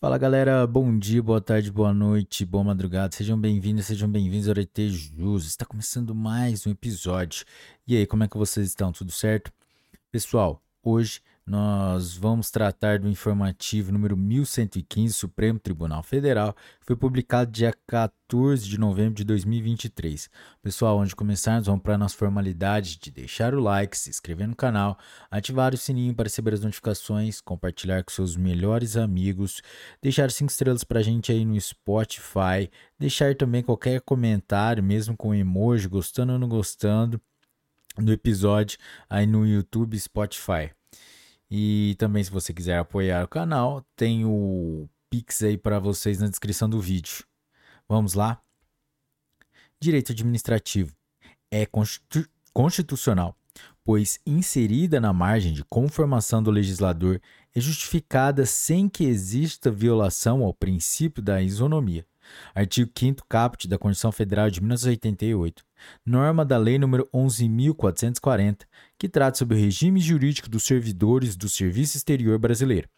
Fala galera, bom dia, boa tarde, boa noite, boa madrugada, sejam bem-vindos, sejam bem-vindos ao ET Jus. Está começando mais um episódio. E aí, como é que vocês estão? Tudo certo? Pessoal, hoje nós vamos tratar do informativo número 1115, Supremo Tribunal Federal, que foi publicado dia 14 de novembro de 2023. Pessoal, antes de começarmos, vamos para a nossa formalidade de deixar o like, se inscrever no canal, ativar o sininho para receber as notificações, compartilhar com seus melhores amigos, deixar cinco estrelas para a gente aí no Spotify, deixar também qualquer comentário, mesmo com emoji, gostando ou não gostando, no episódio aí no YouTube Spotify. E também, se você quiser apoiar o canal, tem o Pix aí para vocês na descrição do vídeo. Vamos lá? Direito administrativo é constitucional, pois inserida na margem de conformação do legislador é justificada sem que exista violação ao princípio da isonomia. Artigo 5 caput da Constituição Federal de 1988, norma da Lei nº 11.440, que trata sobre o regime jurídico dos servidores do Serviço Exterior Brasileiro,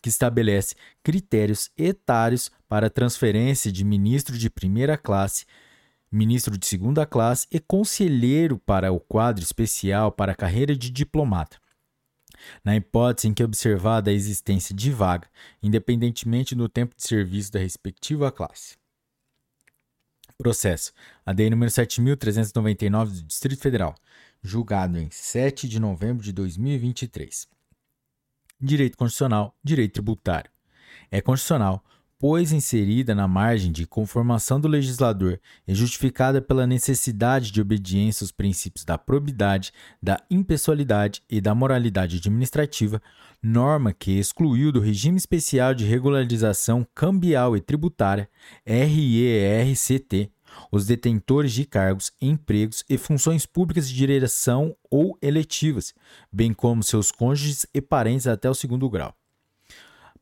que estabelece critérios etários para transferência de ministro de primeira classe, ministro de segunda classe e conselheiro para o quadro especial para a carreira de diplomata na hipótese em que observada a existência de vaga, independentemente do tempo de serviço da respectiva classe. Processo. ADI número 7.399 do Distrito Federal. Julgado em 7 de novembro de 2023. Direito Constitucional. Direito Tributário. É constitucional, pois inserida na margem de conformação do legislador e justificada pela necessidade de obediência aos princípios da probidade, da impessoalidade e da moralidade administrativa, norma que excluiu do regime especial de regularização cambial e tributária, RERCT, os detentores de cargos, empregos e funções públicas de direção ou eletivas, bem como seus cônjuges e parentes até o segundo grau.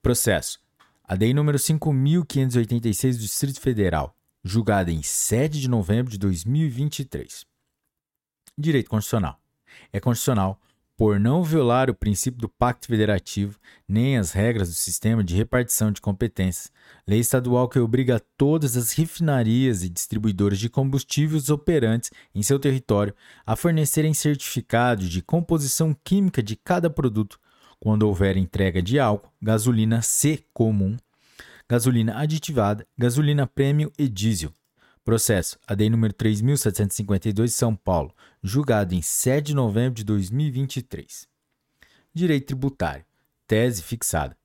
Processo. A DEI número 5.586 do Distrito Federal, julgada em 7 de novembro de 2023. Direito Constitucional. É constitucional por não violar o princípio do Pacto Federativo nem as regras do sistema de repartição de competências, lei estadual que obriga todas as refinarias e distribuidoras de combustíveis operantes em seu território a fornecerem certificado de composição química de cada produto quando houver entrega de álcool, gasolina C comum, gasolina aditivada, gasolina prêmio e diesel Processo ADI número 3752 São Paulo, julgado em 7 de novembro de 2023. Direito tributário. Tese fixada.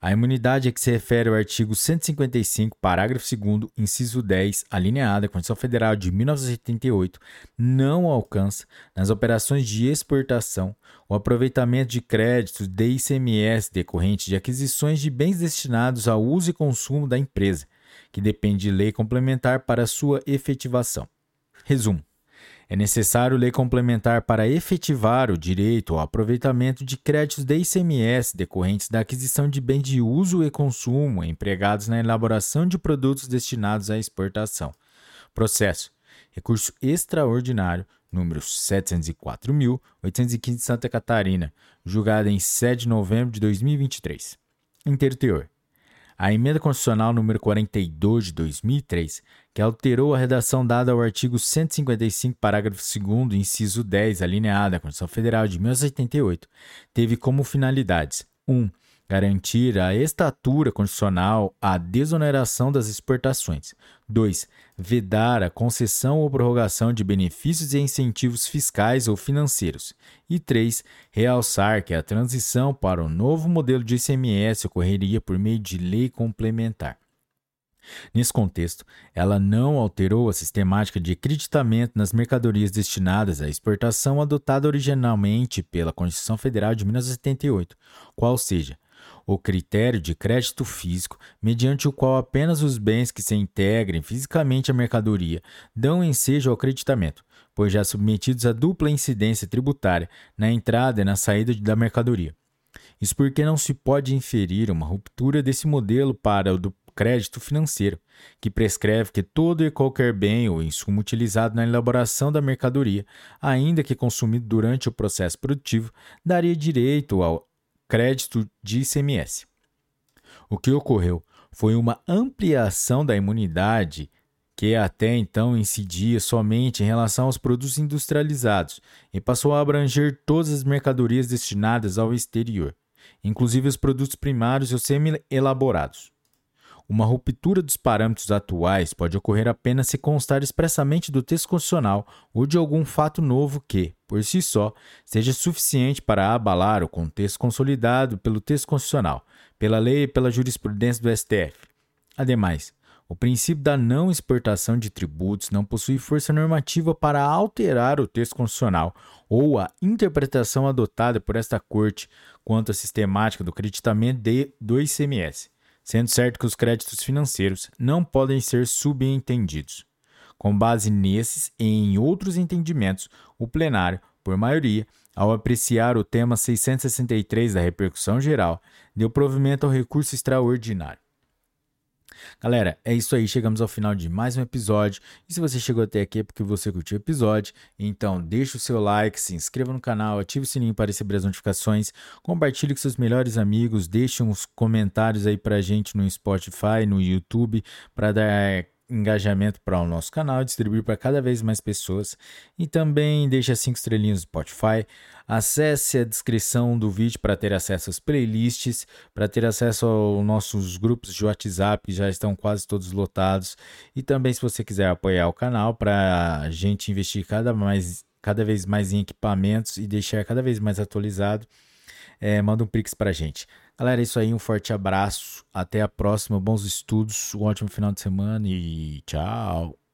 A imunidade a que se refere o artigo 155, parágrafo 2 inciso 10, alineada à Constituição Federal de 1988, não alcança, nas operações de exportação, o aproveitamento de créditos de ICMS decorrentes de aquisições de bens destinados ao uso e consumo da empresa, que depende de lei complementar para sua efetivação. Resumo: é necessário lei complementar para efetivar o direito ao aproveitamento de créditos de ICMS decorrentes da aquisição de bens de uso e consumo empregados na elaboração de produtos destinados à exportação. Processo: Recurso extraordinário número 704.815 de Santa Catarina, julgado em 7 de novembro de 2023. Interteor. A emenda constitucional número 42 de 2003, que alterou a redação dada ao artigo 155, parágrafo 2 inciso 10, alineada à Constituição Federal de 1988, teve como finalidades: 1. Um, Garantir a estatura constitucional à desoneração das exportações. 2. Vedar a concessão ou prorrogação de benefícios e incentivos fiscais ou financeiros. E 3. Realçar que a transição para o novo modelo de ICMS ocorreria por meio de lei complementar. Nesse contexto, ela não alterou a sistemática de acreditamento nas mercadorias destinadas à exportação adotada originalmente pela Constituição Federal de 1978, qual seja, o critério de crédito físico, mediante o qual apenas os bens que se integrem fisicamente à mercadoria dão ensejo ao acreditamento, pois já submetidos à dupla incidência tributária na entrada e na saída da mercadoria. Isso porque não se pode inferir uma ruptura desse modelo para o do crédito financeiro, que prescreve que todo e qualquer bem ou insumo utilizado na elaboração da mercadoria, ainda que consumido durante o processo produtivo, daria direito ao crédito de ICMS. O que ocorreu foi uma ampliação da imunidade que até então incidia somente em relação aos produtos industrializados e passou a abranger todas as mercadorias destinadas ao exterior, inclusive os produtos primários e os semi-elaborados. Uma ruptura dos parâmetros atuais pode ocorrer apenas se constar expressamente do texto constitucional ou de algum fato novo que, por si só, seja suficiente para abalar o contexto consolidado pelo texto constitucional, pela lei e pela jurisprudência do STF. Ademais, o princípio da não exportação de tributos não possui força normativa para alterar o texto constitucional ou a interpretação adotada por esta Corte quanto à sistemática do creditamento de, do ICMS sendo certo que os créditos financeiros não podem ser subentendidos. Com base nesses e em outros entendimentos, o plenário, por maioria, ao apreciar o tema 663 da repercussão geral, deu provimento ao recurso extraordinário. Galera, é isso aí. Chegamos ao final de mais um episódio. E se você chegou até aqui é porque você curtiu o episódio. Então, deixa o seu like, se inscreva no canal, ative o sininho para receber as notificações, compartilhe com seus melhores amigos, deixe uns comentários aí pra gente no Spotify, no YouTube, para dar engajamento para o nosso canal, distribuir para cada vez mais pessoas e também as 5 estrelinhas no Spotify. Acesse a descrição do vídeo para ter acesso às playlists, para ter acesso aos nossos grupos de WhatsApp, que já estão quase todos lotados. E também se você quiser apoiar o canal para a gente investir cada, mais, cada vez mais em equipamentos e deixar cada vez mais atualizado, é, manda um Pix para a gente. Galera, é isso aí. Um forte abraço. Até a próxima. Bons estudos. Um ótimo final de semana e tchau.